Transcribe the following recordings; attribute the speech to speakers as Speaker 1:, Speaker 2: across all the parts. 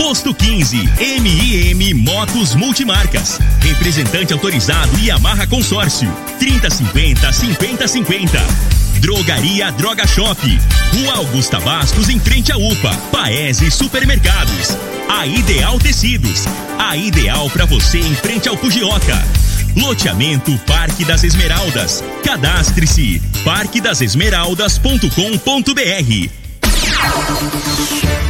Speaker 1: Posto 15, MIM Motos Multimarcas. Representante autorizado Yamaha Consórcio. 3050 5050. Drogaria Droga Shop. Rua Augusta Bastos, em frente à UPA. Paese Supermercados. A Ideal Tecidos. A ideal para você em frente ao Fujioka. Loteamento Parque das Esmeraldas. Cadastre-se parquedasesmeraldas.com.br.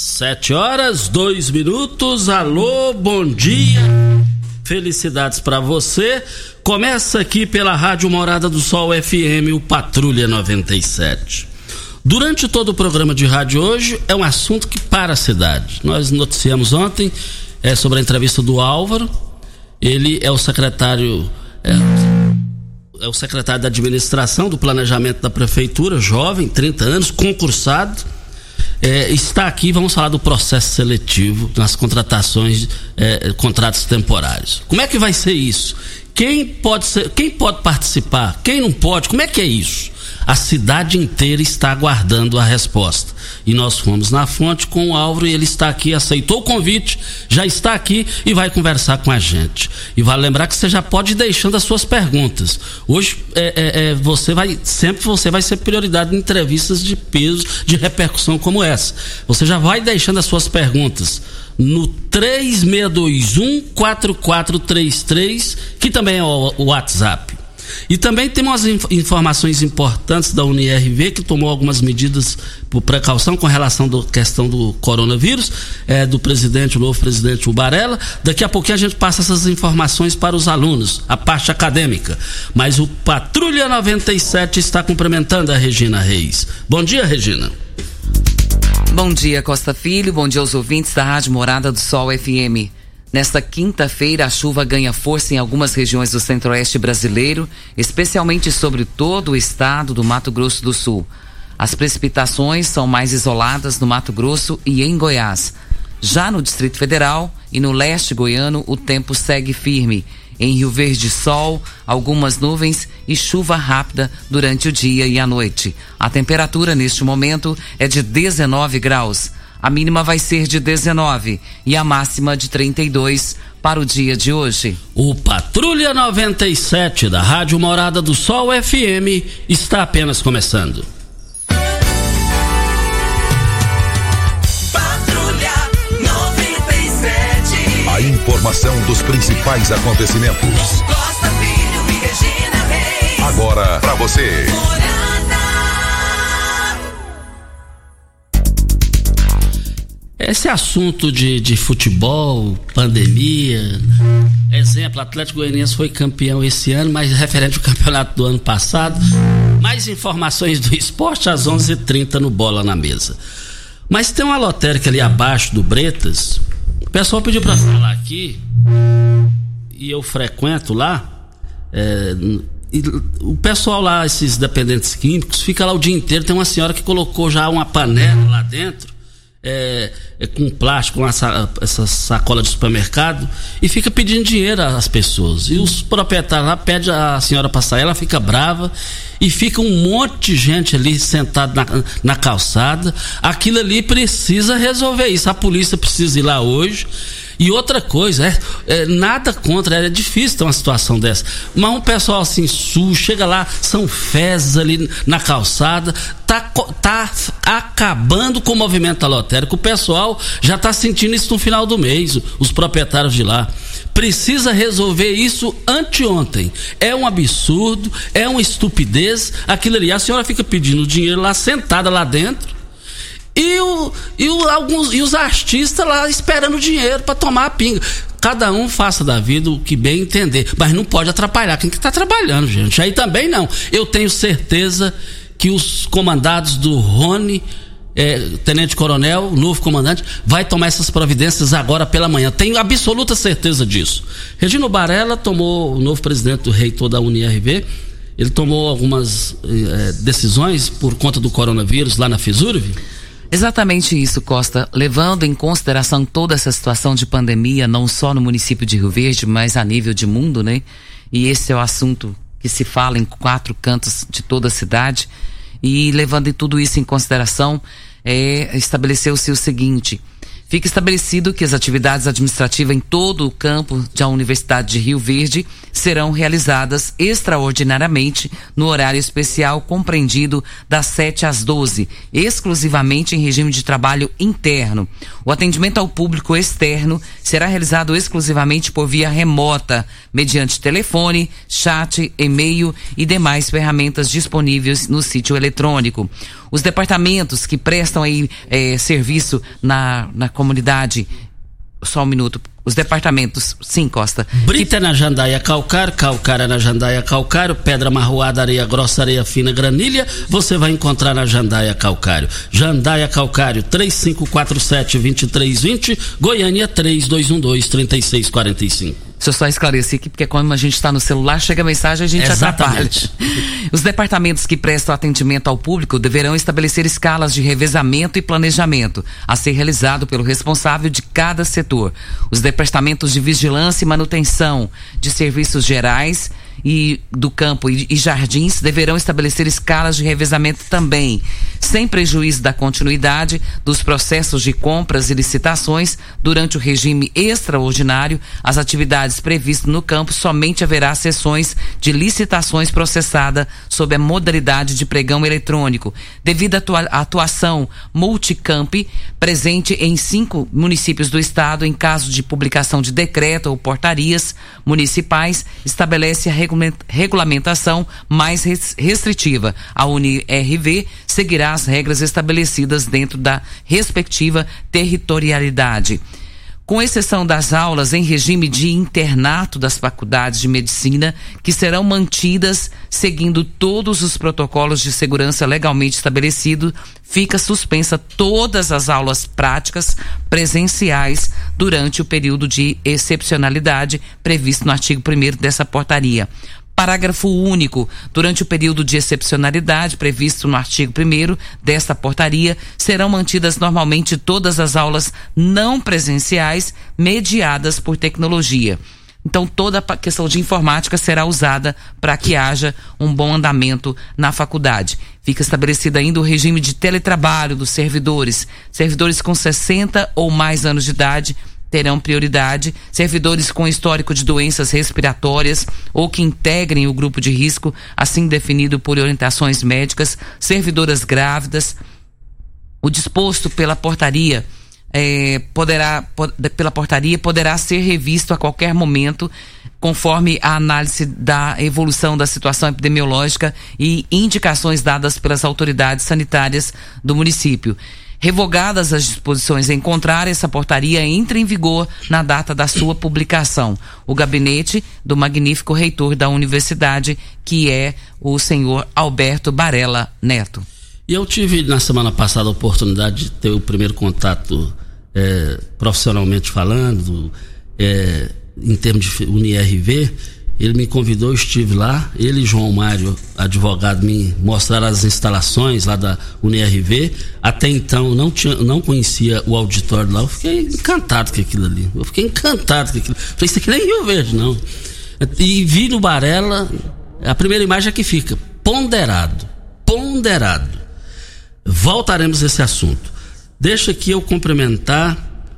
Speaker 2: sete horas, dois minutos. Alô, bom dia. Felicidades para você. Começa aqui pela Rádio Morada do Sol FM, o Patrulha 97. Durante todo o programa de rádio hoje, é um assunto que para a cidade. Nós noticiamos ontem é, sobre a entrevista do Álvaro. Ele é o secretário. É, é o secretário da administração do planejamento da prefeitura, jovem, 30 anos, concursado é, está aqui, vamos falar do processo seletivo nas contratações, é, contratos temporários. Como é que vai ser isso? Quem pode, ser, quem pode participar? Quem não pode? Como é que é isso? A cidade inteira está aguardando a resposta. E nós fomos na fonte com o Álvaro e ele está aqui, aceitou o convite, já está aqui e vai conversar com a gente. E vale lembrar que você já pode ir deixando as suas perguntas. Hoje é, é, é, você vai, sempre você vai ser prioridade em entrevistas de peso, de repercussão como essa. Você já vai deixando as suas perguntas no 3621 4433, que também é o WhatsApp. E também temos informações importantes da UNIRV, que tomou algumas medidas por precaução com relação à questão do coronavírus, é, do presidente, o novo presidente Ubarela. Daqui a pouquinho a gente passa essas informações para os alunos, a parte acadêmica. Mas o Patrulha 97 está cumprimentando a Regina Reis. Bom dia, Regina.
Speaker 3: Bom dia, Costa Filho. Bom dia aos ouvintes da Rádio Morada do Sol FM. Nesta quinta-feira, a chuva ganha força em algumas regiões do centro-oeste brasileiro, especialmente sobre todo o estado do Mato Grosso do Sul. As precipitações são mais isoladas no Mato Grosso e em Goiás. Já no Distrito Federal e no leste goiano, o tempo segue firme. Em Rio Verde, sol, algumas nuvens e chuva rápida durante o dia e a noite. A temperatura neste momento é de 19 graus. A mínima vai ser de 19 e a máxima de 32 para o dia de hoje.
Speaker 2: O Patrulha 97 da Rádio Morada do Sol FM está apenas começando.
Speaker 4: Patrulha 97.
Speaker 5: A informação dos principais acontecimentos.
Speaker 4: Costa Filho e Regina Reis.
Speaker 5: Agora para você.
Speaker 2: Esse assunto de, de futebol, pandemia, exemplo, Atlético Goianiense foi campeão esse ano, mas referente ao campeonato do ano passado. Mais informações do esporte às 11:30 h 30 no Bola na Mesa. Mas tem uma lotérica ali abaixo do Bretas. O pessoal pediu para falar aqui, e eu frequento lá. É, o pessoal lá, esses dependentes químicos, fica lá o dia inteiro. Tem uma senhora que colocou já uma panela lá dentro é, é, com plástico, com essa, essa sacola de supermercado e fica pedindo dinheiro às pessoas. E os proprietários lá pedem a senhora para sair, ela fica brava e fica um monte de gente ali sentado na, na calçada. Aquilo ali precisa resolver isso. A polícia precisa ir lá hoje E outra coisa, é, é, nada contra, é difícil ter uma situação dessa. Mas um pessoal assim sujo, chega lá, são fezes ali na calçada, tá, tá acabando com o movimento lotérico. O pessoal já está sentindo isso no final do mês, os proprietários de lá precisa resolver isso anteontem. É um absurdo, é uma estupidez. Aquilo ali, a senhora fica pedindo dinheiro lá, sentada lá dentro. E, o, e, o, alguns, e os artistas lá esperando dinheiro para tomar a pinga. Cada um faça da vida o que bem entender. Mas não pode atrapalhar quem está trabalhando, gente. Aí também não. Eu tenho certeza que os comandados do Rony é, Tenente Coronel, novo comandante, vai tomar essas providências agora pela manhã. Tenho absoluta certeza disso. Regino Barella tomou, o novo presidente do reitor da UNIRV, ele tomou algumas é, decisões por conta do coronavírus lá na Fisurv?
Speaker 3: Exatamente isso, Costa. Levando em consideração toda essa situação de pandemia, não só no município de Rio Verde, mas a nível de mundo, né? E esse é o assunto que se fala em quatro cantos de toda a cidade. E levando tudo isso em consideração, é, estabeleceu-se o seguinte: Fica estabelecido que as atividades administrativas em todo o campo da Universidade de Rio Verde serão realizadas extraordinariamente no horário especial compreendido das 7 às 12, exclusivamente em regime de trabalho interno. O atendimento ao público externo será realizado exclusivamente por via remota, mediante telefone, chat, e-mail e demais ferramentas disponíveis no sítio eletrônico. Os departamentos que prestam aí eh, serviço na, na comunidade. Só um minuto. Os departamentos, sim, Costa.
Speaker 2: Brita que... na Jandaia Calcário, Calcário na Jandaia Calcário, Pedra Marroada, Areia Grossa, Areia Fina, Granilha, você vai encontrar na Jandaia Calcário. Jandaia Calcário, 3547-2320, Goiânia 3212-3645.
Speaker 3: Deixa eu só esclarecer aqui, porque quando a gente está no celular, chega a mensagem a gente
Speaker 2: Exatamente.
Speaker 3: atrapalha. Os departamentos que prestam atendimento ao público deverão estabelecer escalas de revezamento e planejamento, a ser realizado pelo responsável de cada setor. Os departamentos de vigilância e manutenção de serviços gerais e do campo e, e jardins deverão estabelecer escalas de revezamento também, sem prejuízo da continuidade dos processos de compras e licitações durante o regime extraordinário. As atividades previstas no campo somente haverá sessões de licitações processada sob a modalidade de pregão eletrônico, devido à atuação multicamp presente em cinco municípios do estado em caso de publicação de decreto ou portarias municipais estabelece a regulamentação mais restritiva. A UniRV seguirá as regras estabelecidas dentro da respectiva territorialidade com exceção das aulas em regime de internato das faculdades de medicina, que serão mantidas seguindo todos os protocolos de segurança legalmente estabelecidos, fica suspensa todas as aulas práticas presenciais durante o período de excepcionalidade previsto no artigo 1 dessa portaria. Parágrafo único. Durante o período de excepcionalidade previsto no artigo 1 desta portaria, serão mantidas normalmente todas as aulas não presenciais mediadas por tecnologia. Então, toda a questão de informática será usada para que haja um bom andamento na faculdade. Fica estabelecido ainda o regime de teletrabalho dos servidores. Servidores com 60 ou mais anos de idade terão prioridade servidores com histórico de doenças respiratórias ou que integrem o grupo de risco, assim definido por orientações médicas, servidoras grávidas. O disposto pela portaria é, poderá, pela portaria poderá ser revisto a qualquer momento, conforme a análise da evolução da situação epidemiológica e indicações dadas pelas autoridades sanitárias do município. Revogadas as disposições em contrário, essa portaria entra em vigor na data da sua publicação. O gabinete do magnífico reitor da universidade, que é o senhor Alberto Barella Neto.
Speaker 2: E eu tive na semana passada a oportunidade de ter o primeiro contato é, profissionalmente falando, é, em termos de UniRV, ele me convidou, estive lá. Ele e João Mário, advogado, me mostraram as instalações lá da UNIRV. Até então não, tinha, não conhecia o auditório lá. Eu fiquei encantado com aquilo ali. Eu fiquei encantado com aquilo. Falei, isso aqui nem Rio Verde, não. E vi no Barela, a primeira imagem é que fica ponderado. Ponderado. Voltaremos a esse assunto. Deixa aqui eu cumprimentar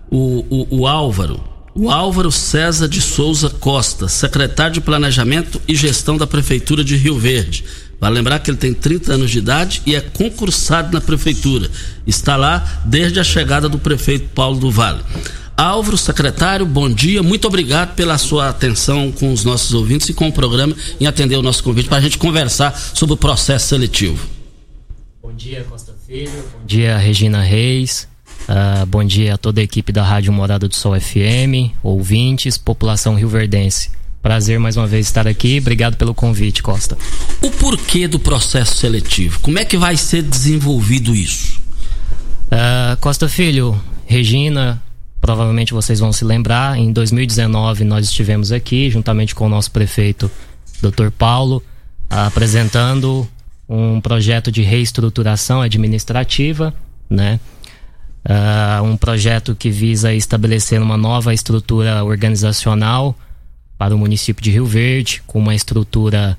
Speaker 2: o, o, o Álvaro o Álvaro César de Souza Costa, secretário de Planejamento e Gestão da Prefeitura de Rio Verde. Vai lembrar que ele tem 30 anos de idade e é concursado na prefeitura. Está lá desde a chegada do prefeito Paulo do Vale. Álvaro, secretário, bom dia. Muito obrigado pela sua atenção com os nossos ouvintes e com o programa em atender o nosso convite para a gente conversar sobre o processo seletivo.
Speaker 6: Bom dia, Costa Filho. Bom dia, Regina Reis. Uh, bom dia a toda a equipe da Rádio Morada do Sol FM, ouvintes, população rioverdense. Prazer mais uma vez estar aqui. Obrigado pelo convite, Costa.
Speaker 2: O porquê do processo seletivo? Como é que vai ser desenvolvido isso?
Speaker 6: Uh, Costa Filho, Regina, provavelmente vocês vão se lembrar, em 2019 nós estivemos aqui, juntamente com o nosso prefeito, Dr. Paulo, apresentando um projeto de reestruturação administrativa, né? Uh, um projeto que visa estabelecer uma nova estrutura organizacional para o município de Rio Verde, com uma estrutura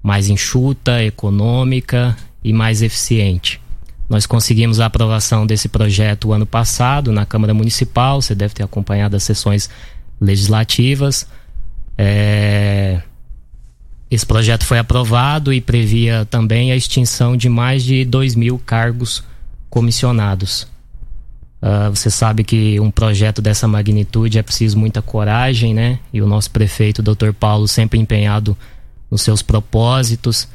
Speaker 6: mais enxuta, econômica e mais eficiente. Nós conseguimos a aprovação desse projeto ano passado na Câmara Municipal, você deve ter acompanhado as sessões legislativas. É... Esse projeto foi aprovado e previa também a extinção de mais de 2 mil cargos comissionados. Uh, você sabe que um projeto dessa magnitude é preciso muita coragem, né? E o nosso prefeito, Dr. Paulo, sempre empenhado nos seus propósitos.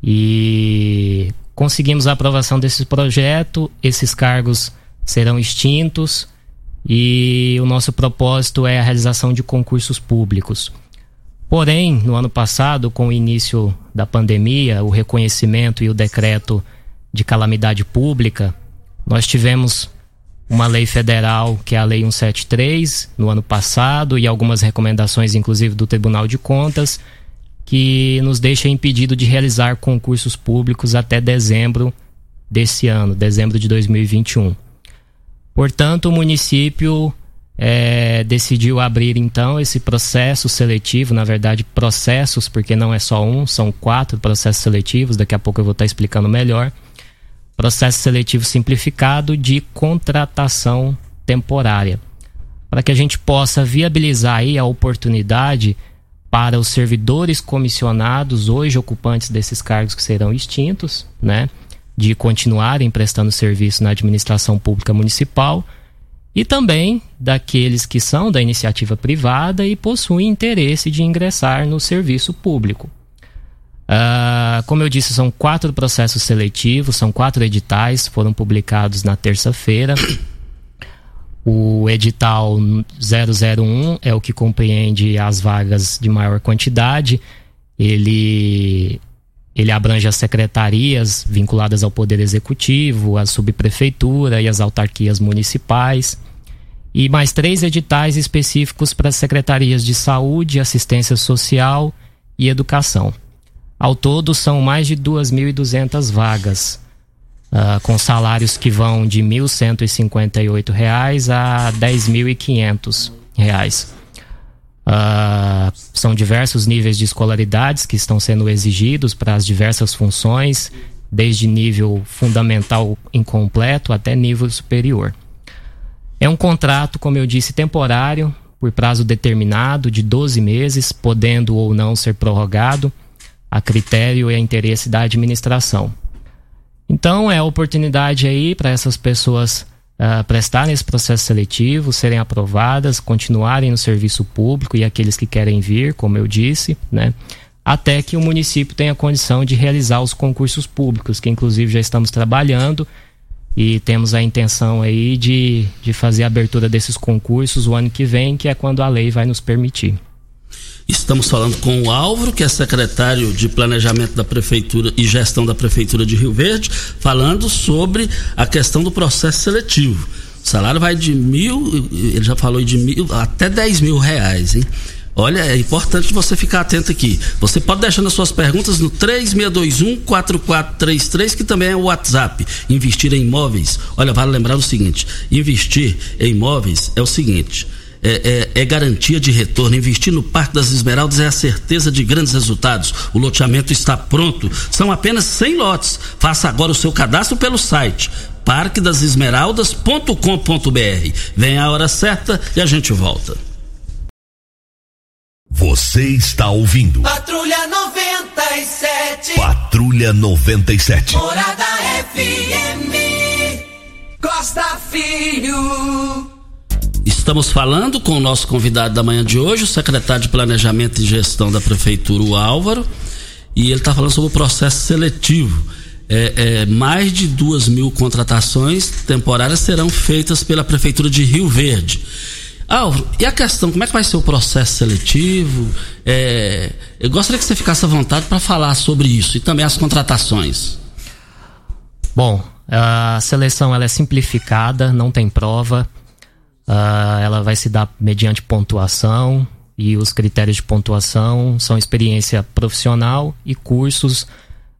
Speaker 6: E conseguimos a aprovação desse projeto, esses cargos serão extintos e o nosso propósito é a realização de concursos públicos. Porém, no ano passado, com o início da pandemia, o reconhecimento e o decreto de calamidade pública, nós tivemos uma lei federal, que é a Lei 173, no ano passado, e algumas recomendações, inclusive, do Tribunal de Contas, que nos deixa impedido de realizar concursos públicos até dezembro desse ano, dezembro de 2021. Portanto, o município é, decidiu abrir então esse processo seletivo, na verdade, processos, porque não é só um, são quatro processos seletivos, daqui a pouco eu vou estar explicando melhor processo seletivo simplificado de contratação temporária, para que a gente possa viabilizar aí a oportunidade para os servidores comissionados, hoje ocupantes desses cargos que serão extintos, né, de continuarem prestando serviço na administração pública municipal, e também daqueles que são da iniciativa privada e possuem interesse de ingressar no serviço público. Uh, como eu disse, são quatro processos seletivos, são quatro editais, foram publicados na terça-feira. O edital 001 é o que compreende as vagas de maior quantidade. Ele, ele abrange as secretarias vinculadas ao Poder Executivo, a subprefeitura e as autarquias municipais. E mais três editais específicos para as secretarias de saúde, assistência social e educação. Ao todo, são mais de 2.200 vagas, uh, com salários que vão de R$ 1.158 a R$ 10.500. Uh, são diversos níveis de escolaridades que estão sendo exigidos para as diversas funções, desde nível fundamental incompleto até nível superior. É um contrato, como eu disse, temporário, por prazo determinado de 12 meses, podendo ou não ser prorrogado a critério e a interesse da administração. Então é oportunidade aí para essas pessoas uh, prestarem esse processo seletivo, serem aprovadas, continuarem no serviço público e aqueles que querem vir, como eu disse, né? Até que o município tenha condição de realizar os concursos públicos, que inclusive já estamos trabalhando e temos a intenção aí de, de fazer a abertura desses concursos o ano que vem, que é quando a lei vai nos permitir.
Speaker 2: Estamos falando com o Álvaro, que é secretário de Planejamento da Prefeitura e Gestão da Prefeitura de Rio Verde, falando sobre a questão do processo seletivo. O salário vai de mil, ele já falou de mil, até dez mil reais, hein? Olha, é importante você ficar atento aqui. Você pode deixando as suas perguntas no 3621-4433, que também é o WhatsApp. Investir em imóveis. Olha, vale lembrar o seguinte: investir em imóveis é o seguinte é, é, é, garantia de retorno. Investir no Parque das Esmeraldas é a certeza de grandes resultados. O loteamento está pronto. São apenas 100 lotes. Faça agora o seu cadastro pelo site parquedasesmeraldas.com.br. Vem a hora certa e a gente volta.
Speaker 1: Você está ouvindo.
Speaker 4: Patrulha 97.
Speaker 1: Patrulha 97.
Speaker 4: Morada FM. Costa Filho.
Speaker 2: Estamos falando com o nosso convidado da manhã de hoje, o secretário de Planejamento e Gestão da Prefeitura, o Álvaro, e ele está falando sobre o processo seletivo. É, é, mais de duas mil contratações temporárias serão feitas pela Prefeitura de Rio Verde. Álvaro, e a questão, como é que vai ser o processo seletivo? É, eu gostaria que você ficasse à vontade para falar sobre isso e também as contratações.
Speaker 6: Bom, a seleção ela é simplificada, não tem prova. Uh, ela vai se dar mediante pontuação e os critérios de pontuação são experiência profissional e cursos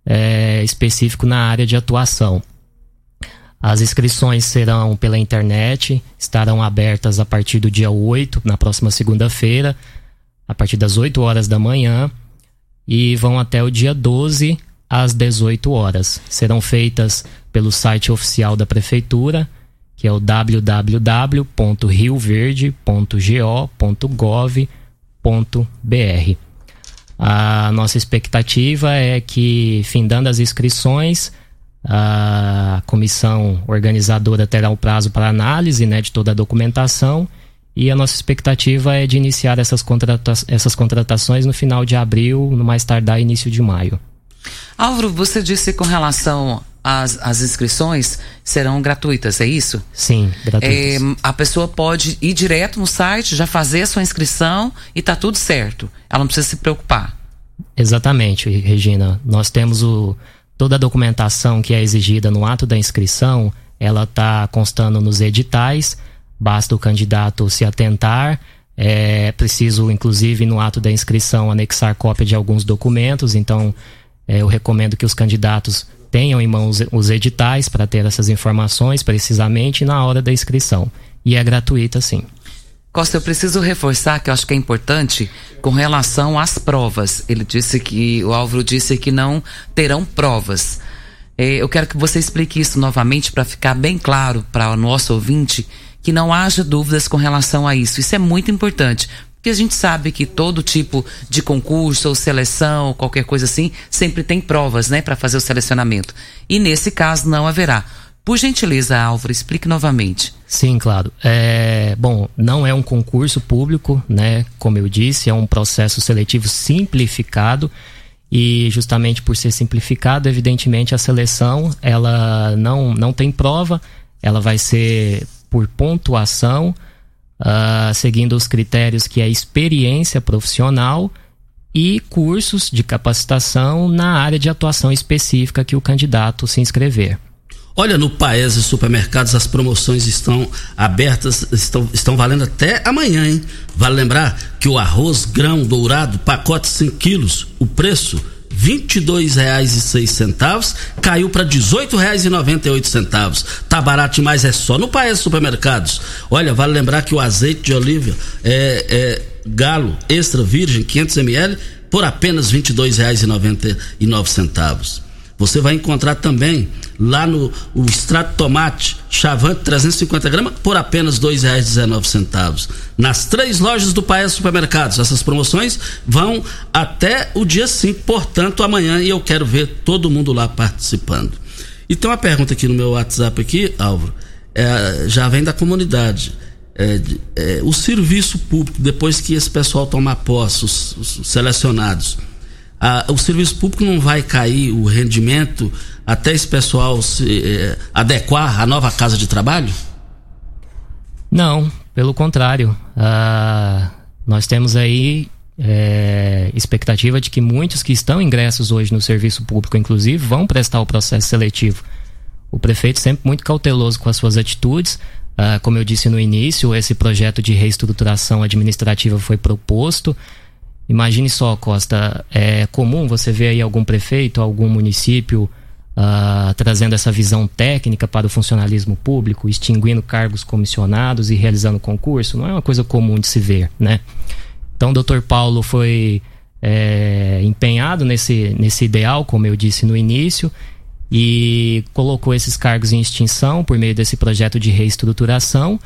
Speaker 6: é, específicos na área de atuação. As inscrições serão pela internet, estarão abertas a partir do dia 8, na próxima segunda-feira, a partir das 8 horas da manhã, e vão até o dia 12 às 18 horas. Serão feitas pelo site oficial da prefeitura que é o www.rioverde.go.gov.br. A nossa expectativa é que, findando as inscrições, a comissão organizadora terá o um prazo para análise né, de toda a documentação e a nossa expectativa é de iniciar essas, contrata essas contratações no final de abril, no mais tardar início de maio.
Speaker 3: Álvaro, você disse com relação as, as inscrições serão gratuitas, é isso?
Speaker 6: Sim, gratuitas.
Speaker 3: É, a pessoa pode ir direto no site, já fazer a sua inscrição e tá tudo certo. Ela não precisa se preocupar.
Speaker 6: Exatamente, Regina. Nós temos o, toda a documentação que é exigida no ato da inscrição, ela está constando nos editais. Basta o candidato se atentar. É preciso, inclusive, no ato da inscrição, anexar cópia de alguns documentos. Então, é, eu recomendo que os candidatos tenham em mãos os editais para ter essas informações precisamente na hora da inscrição. E é gratuita, sim.
Speaker 3: Costa, eu preciso reforçar que eu acho que é importante com relação às provas. Ele disse que, o Álvaro disse que não terão provas. É, eu quero que você explique isso novamente para ficar bem claro para o nosso ouvinte que não haja dúvidas com relação a isso. Isso é muito importante, porque a gente sabe que todo tipo de concurso ou seleção, qualquer coisa assim, sempre tem provas, né, para fazer o selecionamento. E nesse caso não haverá. Por gentileza, Álvaro, explique novamente.
Speaker 6: Sim, claro. É, bom, não é um concurso público, né? Como eu disse, é um processo seletivo simplificado e justamente por ser simplificado, evidentemente a seleção ela não, não tem prova, ela vai ser por pontuação uh, seguindo os critérios que é experiência profissional e cursos de capacitação na área de atuação específica que o candidato se inscrever.
Speaker 2: Olha, no Paese Supermercados as promoções estão abertas, estão, estão valendo até amanhã, hein? Vale lembrar que o arroz grão dourado, pacote 5 quilos, o preço 22,06 caiu para R$ 18,98. Tá barato demais, é só no Paes Supermercados. Olha, vale lembrar que o azeite de oliva é, é galo extra virgem 500 ml por apenas R$ 22,99. Você vai encontrar também lá no o extrato tomate Chavante 350 gramas por apenas R$ 2,19. Nas três lojas do Paes Supermercados. Essas promoções vão até o dia 5, portanto, amanhã, e eu quero ver todo mundo lá participando. E tem uma pergunta aqui no meu WhatsApp aqui, Álvaro. É, já vem da comunidade. É, é, o serviço público, depois que esse pessoal tomar posse, os, os selecionados, a, o serviço público não vai cair o rendimento até esse pessoal se eh, adequar à nova casa de trabalho?
Speaker 6: Não, pelo contrário. Ah, nós temos aí é, expectativa de que muitos que estão ingressos hoje no serviço público, inclusive, vão prestar o processo seletivo. O prefeito sempre muito cauteloso com as suas atitudes. Ah, como eu disse no início, esse projeto de reestruturação administrativa foi proposto. Imagine só, Costa, é comum você ver aí algum prefeito, algum município uh, trazendo essa visão técnica para o funcionalismo público, extinguindo cargos comissionados e realizando concurso, não é uma coisa comum de se ver, né? Então, o doutor Paulo foi é, empenhado nesse, nesse ideal, como eu disse no início, e colocou esses cargos em extinção por meio desse projeto de reestruturação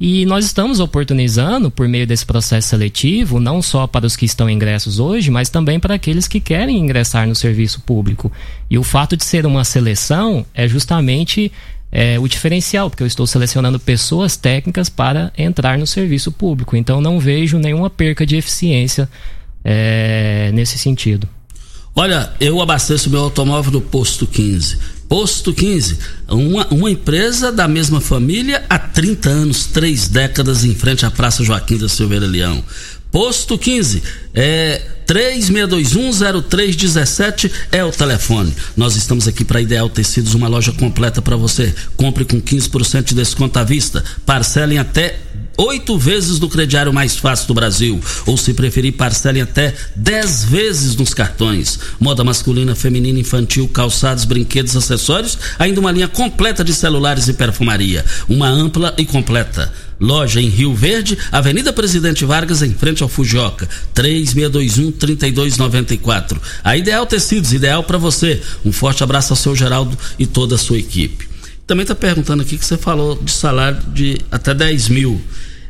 Speaker 6: e nós estamos oportunizando, por meio desse processo seletivo, não só para os que estão ingressos hoje, mas também para aqueles que querem ingressar no serviço público. E o fato de ser uma seleção é justamente é, o diferencial, porque eu estou selecionando pessoas técnicas para entrar no serviço público. Então não vejo nenhuma perca de eficiência é, nesse sentido.
Speaker 2: Olha, eu abasteço meu automóvel no posto 15. Posto 15, uma, uma empresa da mesma família há 30 anos, três décadas em frente à Praça Joaquim da Silveira Leão. Posto 15, é 36210317 é o telefone. Nós estamos aqui para Ideal Tecidos, uma loja completa para você. Compre com 15% de desconto à vista. Parcelem até oito vezes no crediário mais fácil do Brasil. Ou se preferir, parcelem até dez vezes nos cartões. Moda masculina, feminina, infantil, calçados, brinquedos, acessórios, ainda uma linha completa de celulares e perfumaria. Uma ampla e completa. Loja em Rio Verde, Avenida Presidente Vargas, em frente ao Fujioka. 3621-3294. A Ideal Tecidos, ideal para você. Um forte abraço ao seu Geraldo e toda a sua equipe. Também está perguntando aqui que você falou de salário de até 10 mil.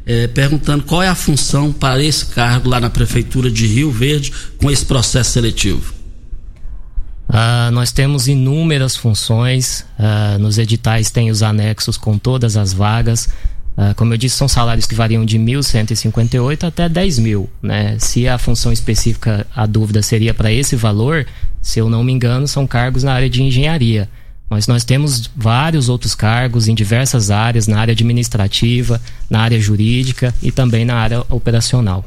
Speaker 2: É, perguntando qual é a função para esse cargo lá na Prefeitura de Rio Verde com esse processo seletivo.
Speaker 6: Uh, nós temos inúmeras funções, uh, nos editais tem os anexos com todas as vagas. Uh, como eu disse, são salários que variam de 1.158 até 10 mil. Né? Se a função específica, a dúvida seria para esse valor, se eu não me engano, são cargos na área de engenharia. Mas nós temos vários outros cargos em diversas áreas, na área administrativa, na área jurídica e também na área operacional.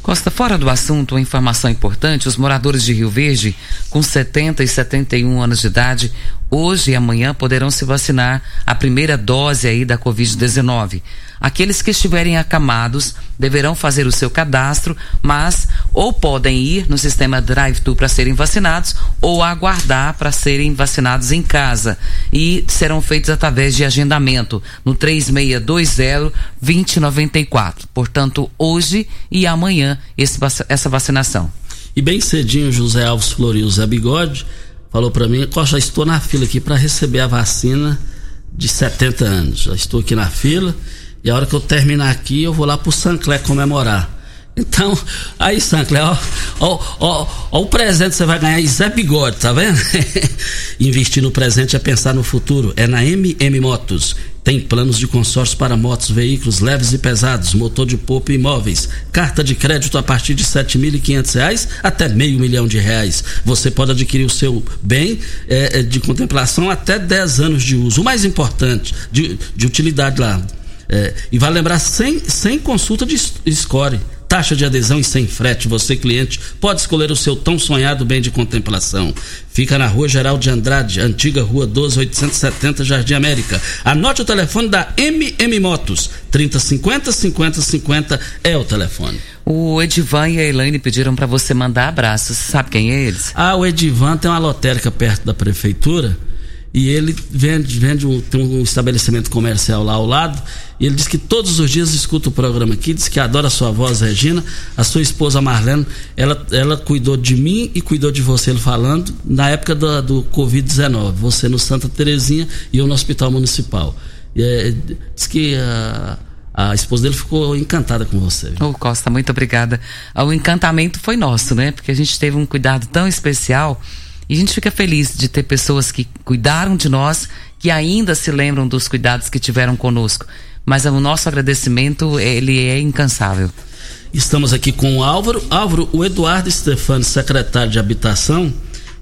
Speaker 3: Costa, fora do assunto, uma informação importante: os moradores de Rio Verde, com 70 e 71 anos de idade, hoje e amanhã poderão se vacinar a primeira dose aí da Covid-19. Aqueles que estiverem acamados deverão fazer o seu cadastro, mas ou podem ir no sistema Drive-Thru para serem vacinados ou aguardar para serem vacinados em casa. E serão feitos através de agendamento no 3620-2094. Portanto, hoje e amanhã esse, essa vacinação.
Speaker 2: E bem cedinho, José Alves Florio Zé Bigode falou para mim: já estou na fila aqui para receber a vacina de 70 anos. Já estou aqui na fila e a hora que eu terminar aqui, eu vou lá pro Sancler comemorar. Então, aí, Sancler, ó, ó, ó, ó, o presente que você vai ganhar aí, Zé Bigode, tá vendo? Investir no presente é pensar no futuro. É na MM Motos. Tem planos de consórcio para motos, veículos leves e pesados, motor de poupa e imóveis. Carta de crédito a partir de R$ 7.500 até meio milhão de reais. Você pode adquirir o seu bem é, de contemplação até 10 anos de uso. O mais importante, de, de utilidade lá é, e vai lembrar sem, sem consulta de score. Taxa de adesão e sem frete. Você, cliente, pode escolher o seu tão sonhado bem de contemplação. Fica na rua Geral de Andrade, antiga rua 12870, Jardim América. Anote o telefone da MM Motos. 3050 5050 é o telefone.
Speaker 3: O Edivan e a Elaine pediram para você mandar abraços. Sabe quem é eles?
Speaker 2: Ah, o Edivan tem uma lotérica perto da prefeitura e ele vende, vende um, tem um estabelecimento comercial lá ao lado. E ele diz que todos os dias escuta o programa aqui, diz que adora a sua voz, Regina. A sua esposa Marlene, ela, ela cuidou de mim e cuidou de você, ele falando, na época do, do Covid-19. Você no Santa Terezinha e eu no Hospital Municipal. E, é, diz que a, a esposa dele ficou encantada com você.
Speaker 3: Ô oh, Costa, muito obrigada. O encantamento foi nosso, né? Porque a gente teve um cuidado tão especial e a gente fica feliz de ter pessoas que cuidaram de nós, que ainda se lembram dos cuidados que tiveram conosco. Mas o nosso agradecimento, ele é incansável.
Speaker 2: Estamos aqui com o Álvaro. Álvaro, o Eduardo Stefani, secretário de Habitação,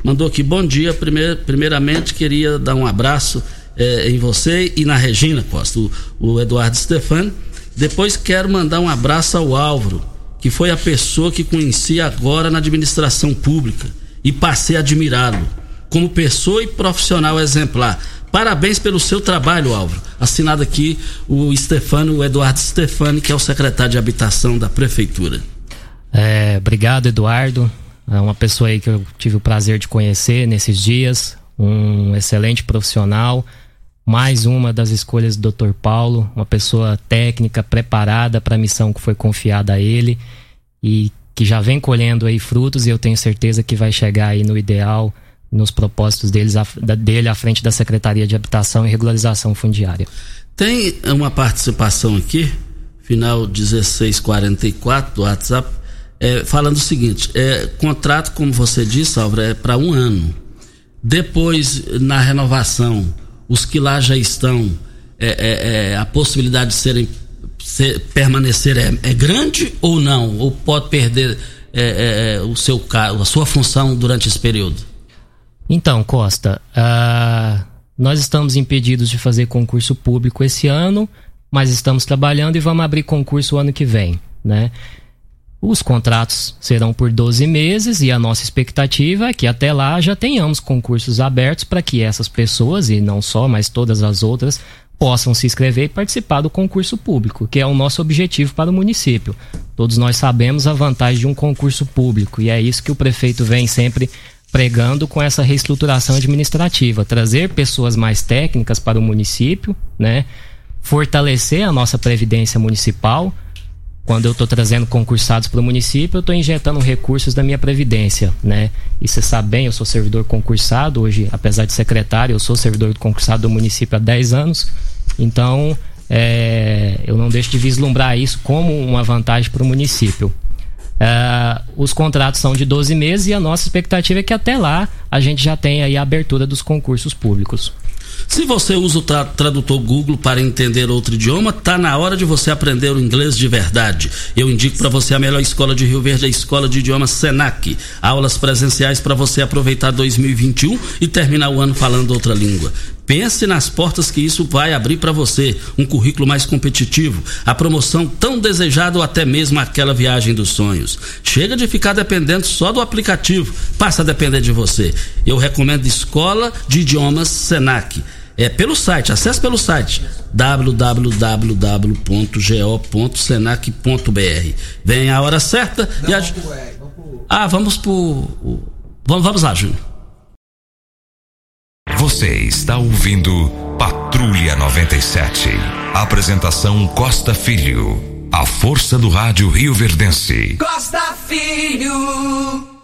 Speaker 2: mandou aqui, bom dia. Primeir, primeiramente, queria dar um abraço eh, em você e na Regina Costa, o, o Eduardo Stefani. Depois quero mandar um abraço ao Álvaro, que foi a pessoa que conheci agora na administração pública e passei a admirá-lo como pessoa e profissional exemplar. Parabéns pelo seu trabalho, Álvaro. Assinado aqui o Stefano, o Eduardo Stefani, que é o secretário de Habitação da Prefeitura.
Speaker 6: É, obrigado, Eduardo. É uma pessoa aí que eu tive o prazer de conhecer nesses dias. um excelente profissional, mais uma das escolhas do Dr. Paulo, uma pessoa técnica, preparada para a missão que foi confiada a ele e que já vem colhendo aí frutos e eu tenho certeza que vai chegar aí no ideal, nos propósitos deles, dele à frente da Secretaria de Habitação e Regularização Fundiária.
Speaker 2: Tem uma participação aqui, final 1644 do WhatsApp, é, falando o seguinte: é, contrato, como você disse, Álvaro, é para um ano. Depois, na renovação, os que lá já estão, é, é, é a possibilidade de serem ser, permanecer é, é, grande ou não? Ou pode perder é, o seu a sua função durante esse período?
Speaker 6: Então, Costa, uh, nós estamos impedidos de fazer concurso público esse ano, mas estamos trabalhando e vamos abrir concurso o ano que vem, né? Os contratos serão por 12 meses e a nossa expectativa é que até lá já tenhamos concursos abertos para que essas pessoas, e não só, mas todas as outras, possam se inscrever e participar do concurso público, que é o nosso objetivo para o município. Todos nós sabemos a vantagem de um concurso público e é isso que o prefeito vem sempre pregando com essa reestruturação administrativa, trazer pessoas mais técnicas para o município, né? Fortalecer a nossa previdência municipal, quando eu estou trazendo concursados para o município, eu estou injetando recursos da minha previdência, né? E você sabe bem, eu sou servidor concursado hoje, apesar de secretário, eu sou servidor concursado do município há 10 anos. Então, é, eu não deixo de vislumbrar isso como uma vantagem para o município. É, os contratos são de 12 meses e a nossa expectativa é que até lá a gente já tenha a abertura dos concursos públicos.
Speaker 2: Se você usa o tra tradutor Google para entender outro idioma, tá na hora de você aprender o inglês de verdade. Eu indico para você a melhor escola de Rio Verde, a Escola de Idiomas Senac. Aulas presenciais para você aproveitar 2021 e terminar o ano falando outra língua. Pense nas portas que isso vai abrir para você, um currículo mais competitivo, a promoção tão desejada ou até mesmo aquela viagem dos sonhos. Chega de ficar dependendo só do aplicativo, passa a depender de você. Eu recomendo Escola de Idiomas Senac. É pelo site, acesse pelo site www.go.senac.br. Vem a hora certa Não, e a... vamos pro... Ah, vamos pro vamos, vamos lá, Júnior.
Speaker 5: Você está ouvindo Patrulha 97. Apresentação Costa Filho. A força do rádio Rio Verdense.
Speaker 4: Costa Filho.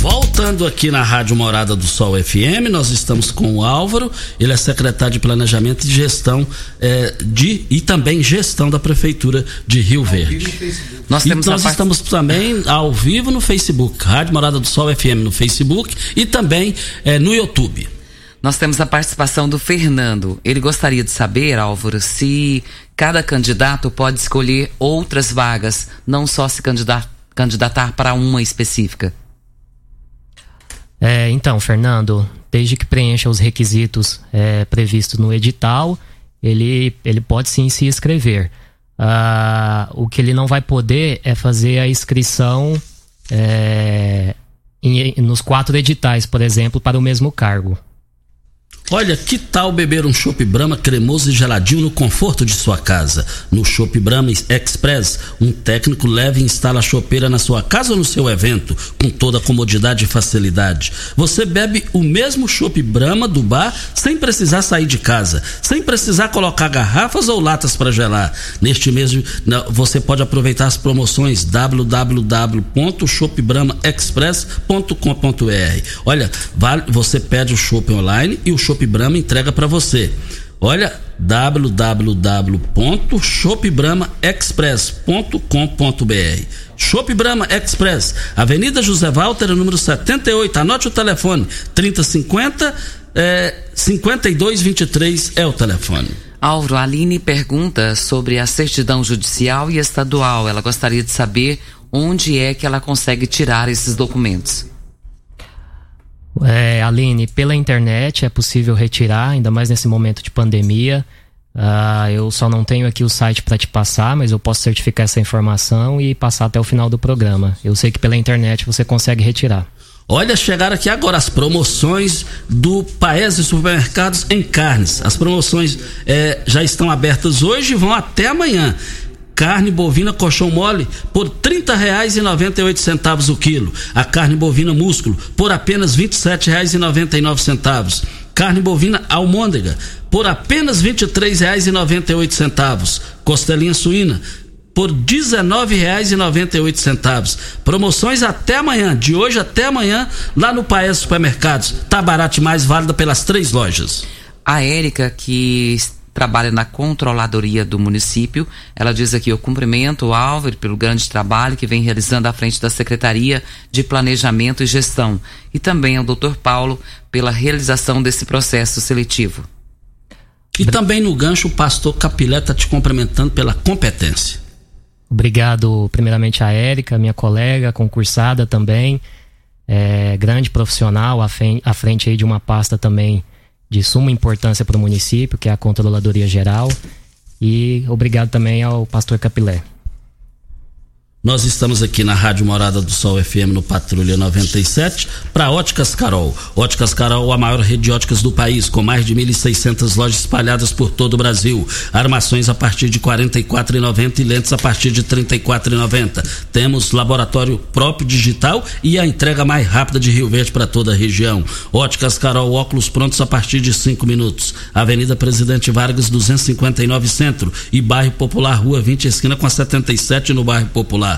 Speaker 2: Voltando aqui na Rádio Morada do Sol FM, nós estamos com o Álvaro, ele é secretário de Planejamento e Gestão é, de e também gestão da Prefeitura de Rio Verde. Nós, temos e nós part... estamos também ao vivo no Facebook, Rádio Morada do Sol FM no Facebook e também é, no YouTube.
Speaker 3: Nós temos a participação do Fernando. Ele gostaria de saber, Álvaro, se cada candidato pode escolher outras vagas, não só se candidatar, candidatar para uma específica.
Speaker 6: É, então, Fernando, desde que preencha os requisitos é, previstos no edital, ele, ele pode sim se inscrever. Ah, o que ele não vai poder é fazer a inscrição é, em, nos quatro editais, por exemplo, para o mesmo cargo.
Speaker 2: Olha, que tal beber um chopp Brahma cremoso e geladinho no conforto de sua casa? No Chopp Brahma Express, um técnico leva e instala a chopeira na sua casa ou no seu evento, com toda a comodidade e facilidade. Você bebe o mesmo chopp Brahma do bar sem precisar sair de casa, sem precisar colocar garrafas ou latas para gelar. Neste mês, você pode aproveitar as promoções www.shopbramaexpress.com.br. Olha, você pede o chopp online e o chopp Chopp Brahma entrega para você. Olha, www.shopbramaexpress.com.br Shop Brahma Express, Avenida José Walter, número 78. Anote o telefone: 3050 é, 5223 é o telefone.
Speaker 3: Auro, Aline pergunta sobre a certidão judicial e estadual. Ela gostaria de saber onde é que ela consegue tirar esses documentos.
Speaker 6: É, Aline, pela internet é possível retirar, ainda mais nesse momento de pandemia. Uh, eu só não tenho aqui o site para te passar, mas eu posso certificar essa informação e passar até o final do programa. Eu sei que pela internet você consegue retirar.
Speaker 2: Olha, chegaram aqui agora as promoções do Paese Supermercados em Carnes. As promoções é, já estão abertas hoje e vão até amanhã Carne bovina colchão mole por R$ 30,98 o quilo. A carne bovina músculo por apenas R$ 27,99. Carne bovina almôndega por apenas R$ 23,98. Costelinha suína por R$ 19,98. Promoções até amanhã, de hoje até amanhã, lá no Paes Supermercados. Tá barato mais válida pelas três lojas.
Speaker 3: A Érica, que trabalha na controladoria do município. Ela diz aqui: o cumprimento o Álvaro pelo grande trabalho que vem realizando à frente da Secretaria de Planejamento e Gestão. E também ao Dr. Paulo pela realização desse processo seletivo.
Speaker 2: E também no gancho, o pastor Capilé está te cumprimentando pela competência.
Speaker 6: Obrigado, primeiramente, a Érica, minha colega, concursada também, é, grande profissional, à frente, à frente aí de uma pasta também de suma importância para o município, que é a Controladoria Geral. E obrigado também ao pastor Capilé.
Speaker 2: Nós estamos aqui na Rádio Morada do Sol FM no Patrulha 97 para Óticas Carol. Óticas Carol, a maior rede de óticas do país, com mais de 1.600 lojas espalhadas por todo o Brasil. Armações a partir de R$ 44,90 e lentes a partir de R$ 34,90. Temos laboratório próprio digital e a entrega mais rápida de Rio Verde para toda a região. Óticas Carol, óculos prontos a partir de 5 minutos. Avenida Presidente Vargas 259 Centro e Bairro Popular, Rua 20 esquina com a 77 no Bairro Popular.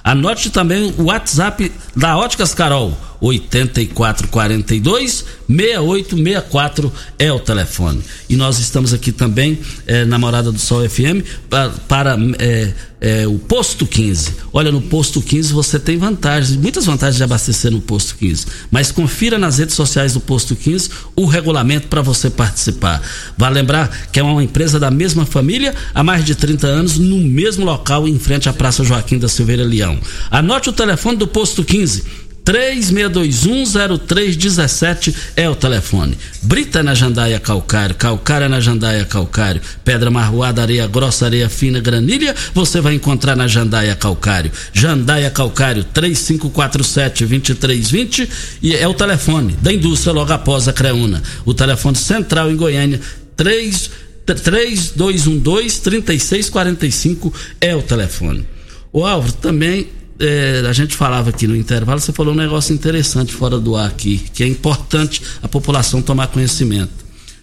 Speaker 2: Anote também o WhatsApp da Óticas Carol, 8442 6864 é o telefone. E nós estamos aqui também é, na Morada do Sol FM para, para é, é, o Posto 15. Olha, no Posto 15 você tem vantagens, muitas vantagens de abastecer no Posto 15. Mas confira nas redes sociais do Posto 15 o regulamento para você participar. Vale lembrar que é uma empresa da mesma família há mais de 30 anos, no mesmo local, em frente à Praça Joaquim da Silveira Leão. Anote o telefone do Posto 15. 36210317 é o telefone. Brita na Jandaia Calcário, Calcária na Jandaia Calcário, Pedra Marroada, Areia Grossa, Areia Fina, Granilha, você vai encontrar na Jandaia Calcário. Jandaia Calcário 3547-2320 e é o telefone da indústria logo após a Creuna. O telefone central em Goiânia 3 3212-3645 é o telefone. O Álvaro também é, a gente falava aqui no intervalo, você falou um negócio interessante fora do ar aqui, que é importante a população tomar conhecimento.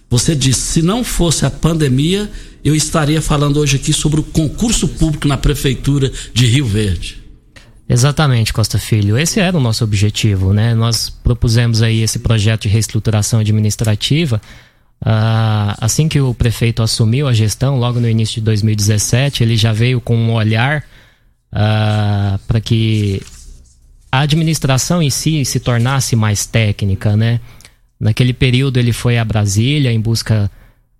Speaker 2: Você disse, se não fosse a pandemia, eu estaria falando hoje aqui sobre o concurso público na prefeitura de Rio Verde.
Speaker 6: Exatamente, Costa Filho. Esse era o nosso objetivo, né? Nós propusemos aí esse projeto de reestruturação administrativa. Ah, assim que o prefeito assumiu a gestão, logo no início de 2017, ele já veio com um olhar uh, para que a administração em si se tornasse mais técnica, né? Naquele período ele foi a Brasília em busca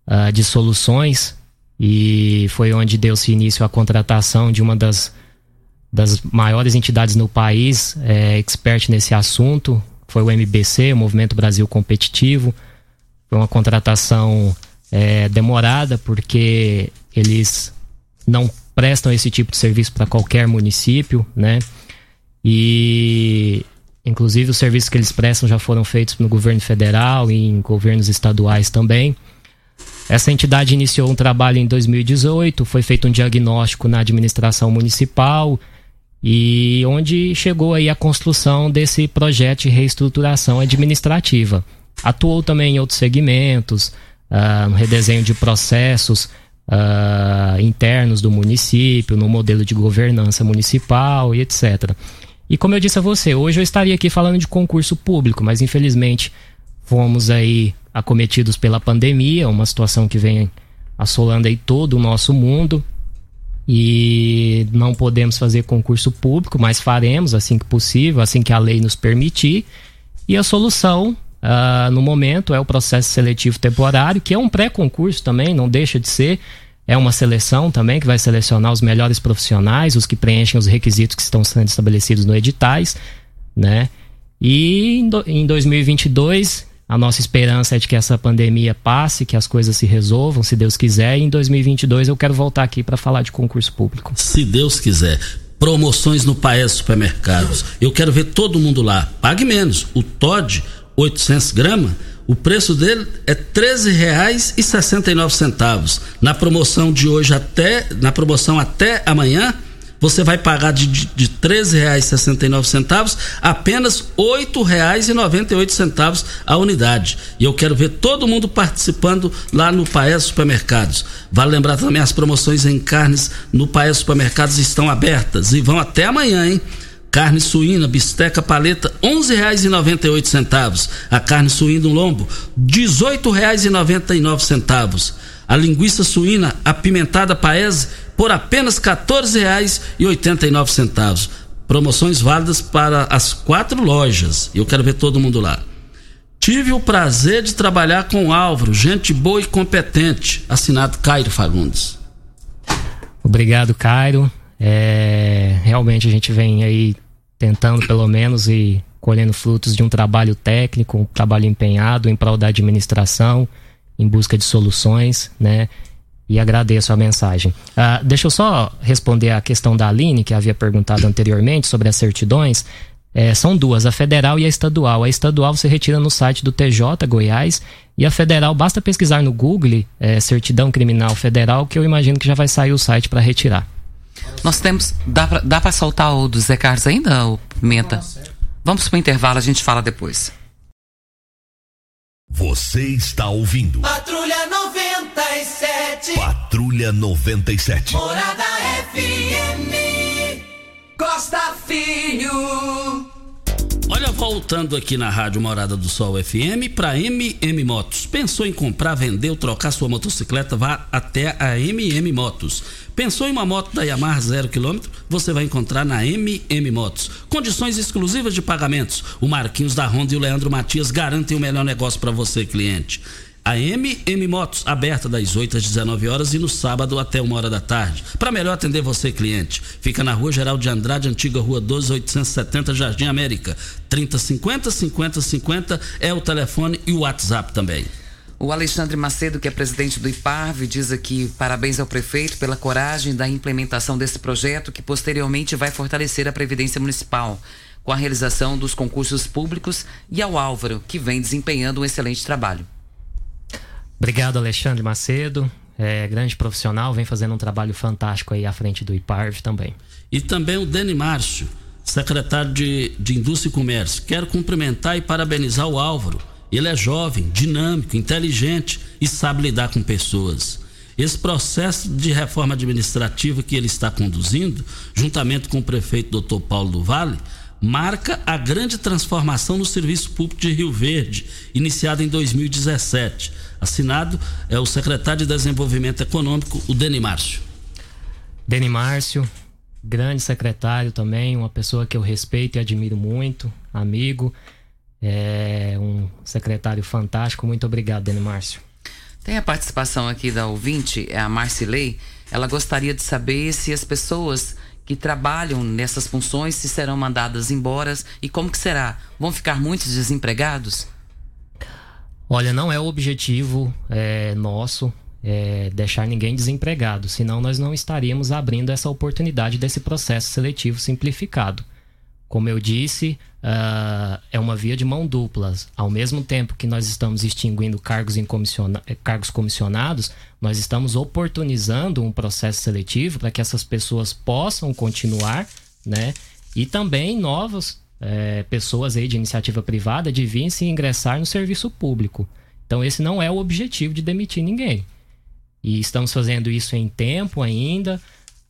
Speaker 6: uh, de soluções e foi onde deu-se início à contratação de uma das, das maiores entidades no país, é, expert nesse assunto, foi o MBC, o Movimento Brasil Competitivo. Foi uma contratação é, demorada porque eles não prestam esse tipo de serviço para qualquer município, né? E inclusive os serviços que eles prestam já foram feitos no governo federal e em governos estaduais também. Essa entidade iniciou um trabalho em 2018, foi feito um diagnóstico na administração municipal e onde chegou aí a construção desse projeto de reestruturação administrativa. Atuou também em outros segmentos, uh, no redesenho de processos, uh, internos do município, no modelo de governança municipal e etc. E como eu disse a você, hoje eu estaria aqui falando de concurso público, mas infelizmente fomos aí acometidos pela pandemia, uma situação que vem assolando aí todo o nosso mundo e não podemos fazer concurso público, mas faremos assim que possível, assim que a lei nos permitir. E a solução Uh, no momento é o processo seletivo temporário, que é um pré-concurso também, não deixa de ser. É uma seleção também que vai selecionar os melhores profissionais, os que preenchem os requisitos que estão sendo estabelecidos no editais, né? E em 2022, a nossa esperança é de que essa pandemia passe, que as coisas se resolvam, se Deus quiser. E em 2022 eu quero voltar aqui para falar de concurso público.
Speaker 2: Se Deus quiser. Promoções no Paes Supermercados. Eu quero ver todo mundo lá. Pague menos. O Todd 800 gramas, O preço dele é R$ 13,69. Na promoção de hoje até, na promoção até amanhã, você vai pagar de, de, R$ 13,69 apenas R$ 8,98 a unidade. E eu quero ver todo mundo participando lá no Paes Supermercados. Vale lembrar também as promoções em carnes no Paes Supermercados estão abertas e vão até amanhã, hein? Carne suína, bisteca paleta, R$ 11,98. A carne suína do lombo, R$ 18,99. A linguiça suína apimentada paese por apenas R$ 14,89. Promoções válidas para as quatro lojas. Eu quero ver todo mundo lá. Tive o prazer de trabalhar com o Álvaro, gente boa e competente. Assinado Cairo Fagundes.
Speaker 6: Obrigado, Cairo. É, realmente a gente vem aí tentando pelo menos e colhendo frutos de um trabalho técnico, um trabalho empenhado em prol da administração, em busca de soluções, né? E agradeço a mensagem. Uh, deixa eu só responder a questão da Aline, que havia perguntado anteriormente sobre as certidões. É, são duas, a federal e a estadual. A estadual você retira no site do TJ Goiás e a federal basta pesquisar no Google é, certidão criminal federal que eu imagino que já vai sair o site para retirar.
Speaker 3: Nós temos. Dá pra, dá pra soltar o do Zé Carlos ainda, o Pimenta? Vamos pro intervalo, a gente fala depois.
Speaker 1: Você está ouvindo.
Speaker 4: Patrulha 97.
Speaker 1: Patrulha 97.
Speaker 4: Morada FM. Costa Filho.
Speaker 2: Olha, voltando aqui na Rádio Morada do Sol FM para MM Motos. Pensou em comprar, vender ou trocar sua motocicleta? Vá até a MM Motos. Pensou em uma moto da Yamaha 0km? Você vai encontrar na MM Motos. Condições exclusivas de pagamentos. O Marquinhos da Honda e o Leandro Matias garantem o melhor negócio para você, cliente. A MM Motos, aberta das 8 às 19 horas e no sábado até uma hora da tarde. Para melhor atender você, cliente. Fica na Rua Geral de Andrade, antiga Rua 12, 870, Jardim América. 3050 5050 é o telefone e o WhatsApp também.
Speaker 3: O Alexandre Macedo, que é presidente do IPARV, diz aqui parabéns ao prefeito pela coragem da implementação desse projeto que posteriormente vai fortalecer a Previdência Municipal com a realização dos concursos públicos e ao Álvaro, que vem desempenhando um excelente trabalho.
Speaker 6: Obrigado, Alexandre Macedo. É, grande profissional, vem fazendo um trabalho fantástico aí à frente do IPARV também.
Speaker 2: E também o Dani Márcio, secretário de, de Indústria e Comércio. Quero cumprimentar e parabenizar o Álvaro. Ele é jovem, dinâmico, inteligente e sabe lidar com pessoas. Esse processo de reforma administrativa que ele está conduzindo, juntamente com o prefeito Dr. Paulo do Vale, marca a grande transformação no serviço público de Rio Verde, iniciada em 2017 Assinado é o secretário de Desenvolvimento Econômico, o Deni Márcio.
Speaker 6: Deni Márcio, grande secretário também, uma pessoa que eu respeito e admiro muito, amigo. É um secretário fantástico. Muito obrigado, Deni Márcio.
Speaker 3: Tem a participação aqui da ouvinte, é a Marcilei. Ela gostaria de saber se as pessoas que trabalham nessas funções se serão mandadas embora e como que será? Vão ficar muitos desempregados?
Speaker 6: Olha, não é o objetivo é, nosso é, deixar ninguém desempregado, senão nós não estaríamos abrindo essa oportunidade desse processo seletivo simplificado. Como eu disse, uh, é uma via de mão dupla. Ao mesmo tempo que nós estamos extinguindo cargos, comissiona cargos comissionados, nós estamos oportunizando um processo seletivo para que essas pessoas possam continuar, né? E também novos é, pessoas aí de iniciativa privada de vir se ingressar no serviço público. Então esse não é o objetivo de demitir ninguém. E estamos fazendo isso em tempo ainda.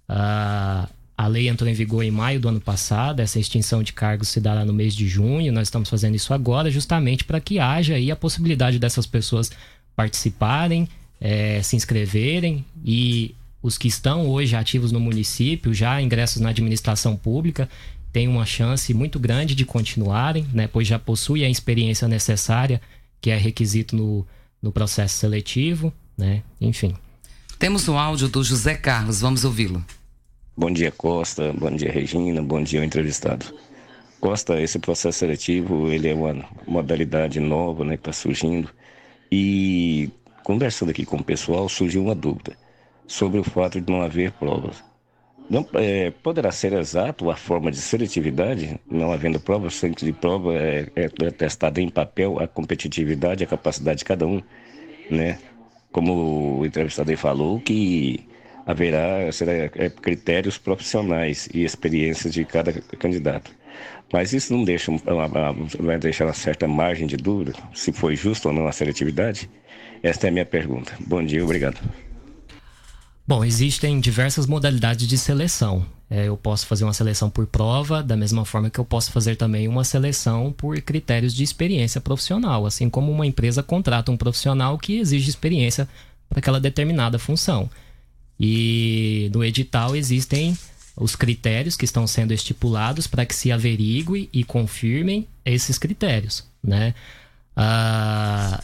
Speaker 6: a a lei entrou em vigor em maio do ano passado, essa extinção de cargos se dará no mês de junho. Nós estamos fazendo isso agora justamente para que haja aí a possibilidade dessas pessoas participarem, é, se inscreverem e os que estão hoje ativos no município, já ingressos na administração pública, têm uma chance muito grande de continuarem, né, pois já possuem a experiência necessária, que é requisito no, no processo seletivo, né, enfim.
Speaker 3: Temos o áudio do José Carlos, vamos ouvi-lo.
Speaker 7: Bom dia, Costa. Bom dia, Regina. Bom dia, entrevistado. Costa, esse processo seletivo, ele é uma modalidade nova, né, que está surgindo. E conversando aqui com o pessoal, surgiu uma dúvida sobre o fato de não haver provas. Não, é, poderá ser exato a forma de seletividade, não havendo prova, o centro de prova é, é, é testada em papel a competitividade, a capacidade de cada um, né? Como o entrevistado aí falou, que haverá será, é, critérios profissionais e experiências de cada candidato. Mas isso não deixa, vai deixar uma certa margem de dúvida se foi justo ou não a seletividade? Esta é a minha pergunta. Bom dia, obrigado.
Speaker 6: Bom, existem diversas modalidades de seleção. É, eu posso fazer uma seleção por prova, da mesma forma que eu posso fazer também uma seleção por critérios de experiência profissional, assim como uma empresa contrata um profissional que exige experiência para aquela determinada função. E no edital existem os critérios que estão sendo estipulados para que se averigue e confirmem esses critérios, né? Ah,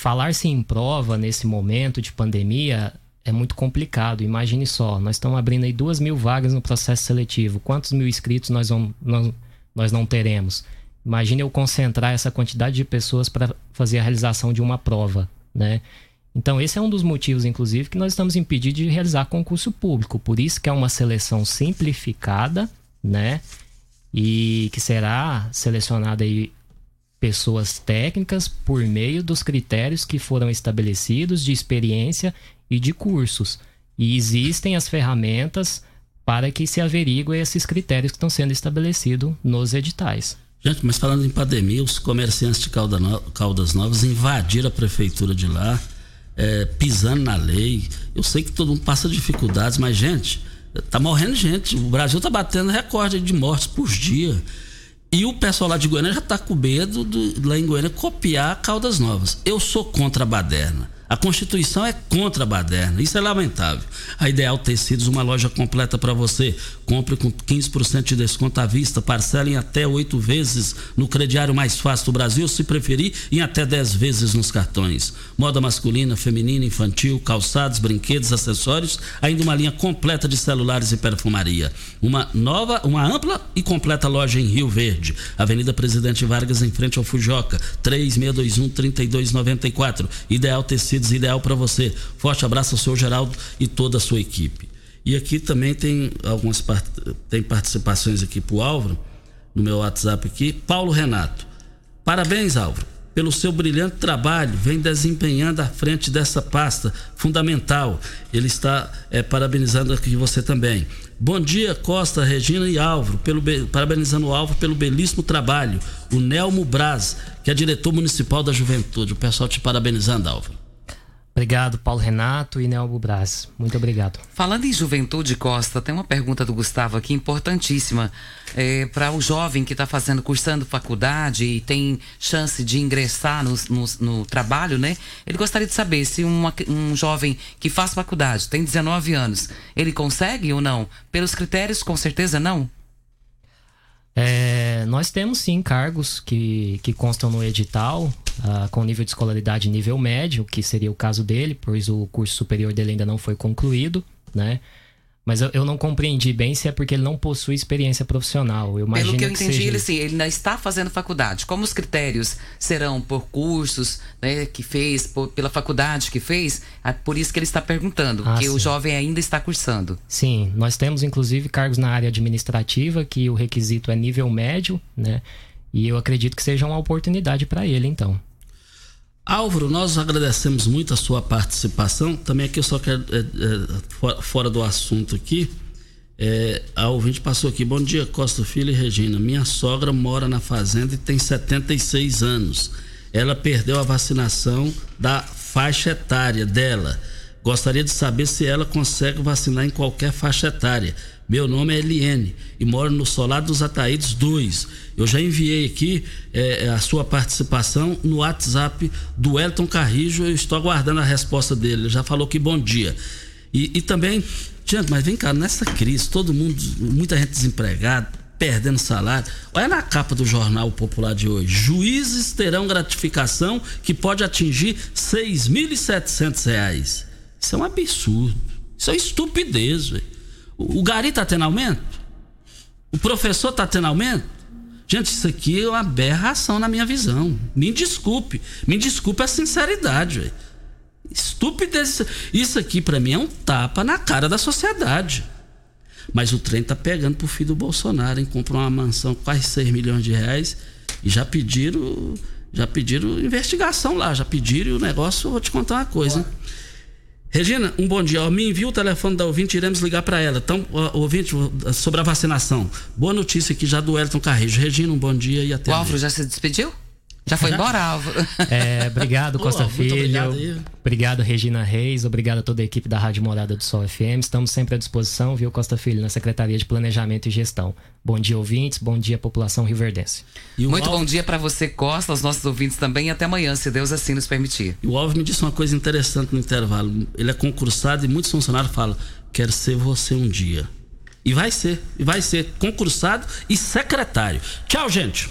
Speaker 6: Falar-se em prova nesse momento de pandemia é muito complicado. Imagine só, nós estamos abrindo aí duas mil vagas no processo seletivo. Quantos mil inscritos nós, vamos, nós, nós não teremos? Imagine eu concentrar essa quantidade de pessoas para fazer a realização de uma prova, né? Então esse é um dos motivos, inclusive, que nós estamos impedidos de realizar concurso público. Por isso que é uma seleção simplificada, né? E que será selecionada aí pessoas técnicas por meio dos critérios que foram estabelecidos de experiência e de cursos. E existem as ferramentas para que se averigue esses critérios que estão sendo estabelecidos nos editais.
Speaker 2: Gente, mas falando em pandemia, os comerciantes de Caldas Novas invadiram a prefeitura de lá, é, pisando na lei. Eu sei que todo mundo passa dificuldades, mas, gente, tá morrendo gente. O Brasil tá batendo recorde de mortes por dia. E o pessoal lá de Goiânia já tá com medo de, lá em Goiânia copiar Caldas Novas. Eu sou contra a baderna. A Constituição é contra a baderna, isso é lamentável. A Ideal Tecidos, uma loja completa para você. Compre com 15% de desconto à vista, parcela em até oito vezes no crediário mais fácil do Brasil, se preferir, em até 10 vezes nos cartões. Moda masculina, feminina, infantil, calçados, brinquedos, acessórios, ainda uma linha completa de celulares e perfumaria. Uma nova, uma ampla e completa loja em Rio Verde, Avenida Presidente Vargas, em frente ao Fujoca, 3621 3294. Ideal Tecidos ideal para você. Forte abraço ao seu Geraldo e toda a sua equipe. E aqui também tem algumas tem participações aqui pro Álvaro, no meu WhatsApp aqui. Paulo Renato. Parabéns, Álvaro, pelo seu brilhante trabalho, vem desempenhando à frente dessa pasta fundamental. Ele está é, parabenizando aqui você também. Bom dia, Costa, Regina e Álvaro, pelo, parabenizando o Álvaro pelo belíssimo trabalho. O Nelmo Braz, que é diretor municipal da juventude. O pessoal te parabenizando, Álvaro.
Speaker 6: Obrigado, Paulo Renato e Nelbo Braz. Muito obrigado.
Speaker 3: Falando em juventude, Costa, tem uma pergunta do Gustavo aqui importantíssima. É, Para o jovem que está fazendo, cursando faculdade e tem chance de ingressar no, no, no, trabalho, né? Ele gostaria de saber se uma, um jovem que faz faculdade, tem 19 anos, ele consegue ou não? Pelos critérios, com certeza não?
Speaker 6: É, nós temos sim cargos que, que constam no edital uh, com nível de escolaridade nível médio, que seria o caso dele, pois o curso superior dele ainda não foi concluído, né? Mas eu, eu, não compreendi bem se é porque ele não possui experiência profissional. Eu
Speaker 3: Pelo que eu entendi, seja... ele, sim, ele ainda está fazendo faculdade. Como os critérios serão por cursos né, que fez, por, pela faculdade que fez, é por isso que ele está perguntando, ah, que sim. o jovem ainda está cursando.
Speaker 6: Sim, nós temos inclusive cargos na área administrativa que o requisito é nível médio, né? E eu acredito que seja uma oportunidade para ele, então.
Speaker 2: Álvaro, nós agradecemos muito a sua participação. Também aqui eu só quero, é, é, fora do assunto aqui, é, a ouvinte passou aqui. Bom dia, Costa Filho e Regina. Minha sogra mora na fazenda e tem 76 anos. Ela perdeu a vacinação da faixa etária dela. Gostaria de saber se ela consegue vacinar em qualquer faixa etária. Meu nome é Eliene e moro no Solar dos Ataídes 2. Eu já enviei aqui é, a sua participação no WhatsApp do Elton Carrijo. Eu estou aguardando a resposta dele. Ele já falou que bom dia. E, e também, gente, mas vem cá, nessa crise, todo mundo, muita gente desempregada, perdendo salário. Olha na capa do Jornal Popular de hoje. Juízes terão gratificação que pode atingir R$ 6.700. Isso é um absurdo. Isso é estupidez, velho. O gari está tendo aumento? O professor está tendo aumento? Gente, isso aqui é uma aberração na minha visão. Me desculpe. Me desculpe a sinceridade. Véio. Estupidez. Isso aqui para mim é um tapa na cara da sociedade. Mas o trem tá pegando pro filho do Bolsonaro, hein? Comprou uma mansão quase 6 milhões de reais e já pediram, já pediram investigação lá, já pediram o negócio, vou te contar uma coisa, hein? Regina, um bom dia. me envia o telefone da ouvinte, iremos ligar para ela. Então, ouvinte, sobre a vacinação. Boa notícia aqui já do Elton Carrejo. Regina, um bom dia e até.
Speaker 3: O Álvaro já se despediu? Já foi embora, Álvaro?
Speaker 6: É, obrigado, Costa Filho. Obrigado, obrigado, Regina Reis. Obrigado a toda a equipe da Rádio Morada do Sol FM. Estamos sempre à disposição, viu, Costa Filho, na Secretaria de Planejamento e Gestão. Bom dia, ouvintes. Bom dia, população riverdense.
Speaker 3: Muito Alvo... bom dia para você, Costa, aos nossos ouvintes também. E até amanhã, se Deus assim nos permitir.
Speaker 2: E o Alvo me disse uma coisa interessante no intervalo. Ele é concursado e muitos funcionários falam: quero ser você um dia. E vai ser, e vai ser concursado e secretário. Tchau, gente.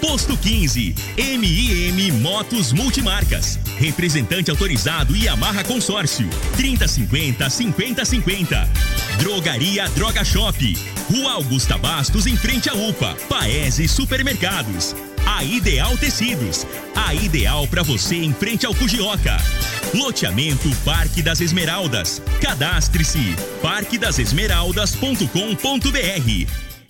Speaker 1: Posto 15. MIM Motos Multimarcas. Representante autorizado e amarra consórcio. 3050 5050. Drogaria Droga Shop. Rua Augusta Bastos, em frente à UPA. Paese Supermercados. A Ideal Tecidos. A ideal para você em frente ao Fujioka. Loteamento Parque das Esmeraldas. Cadastre-se parquedasesmeraldas.com.br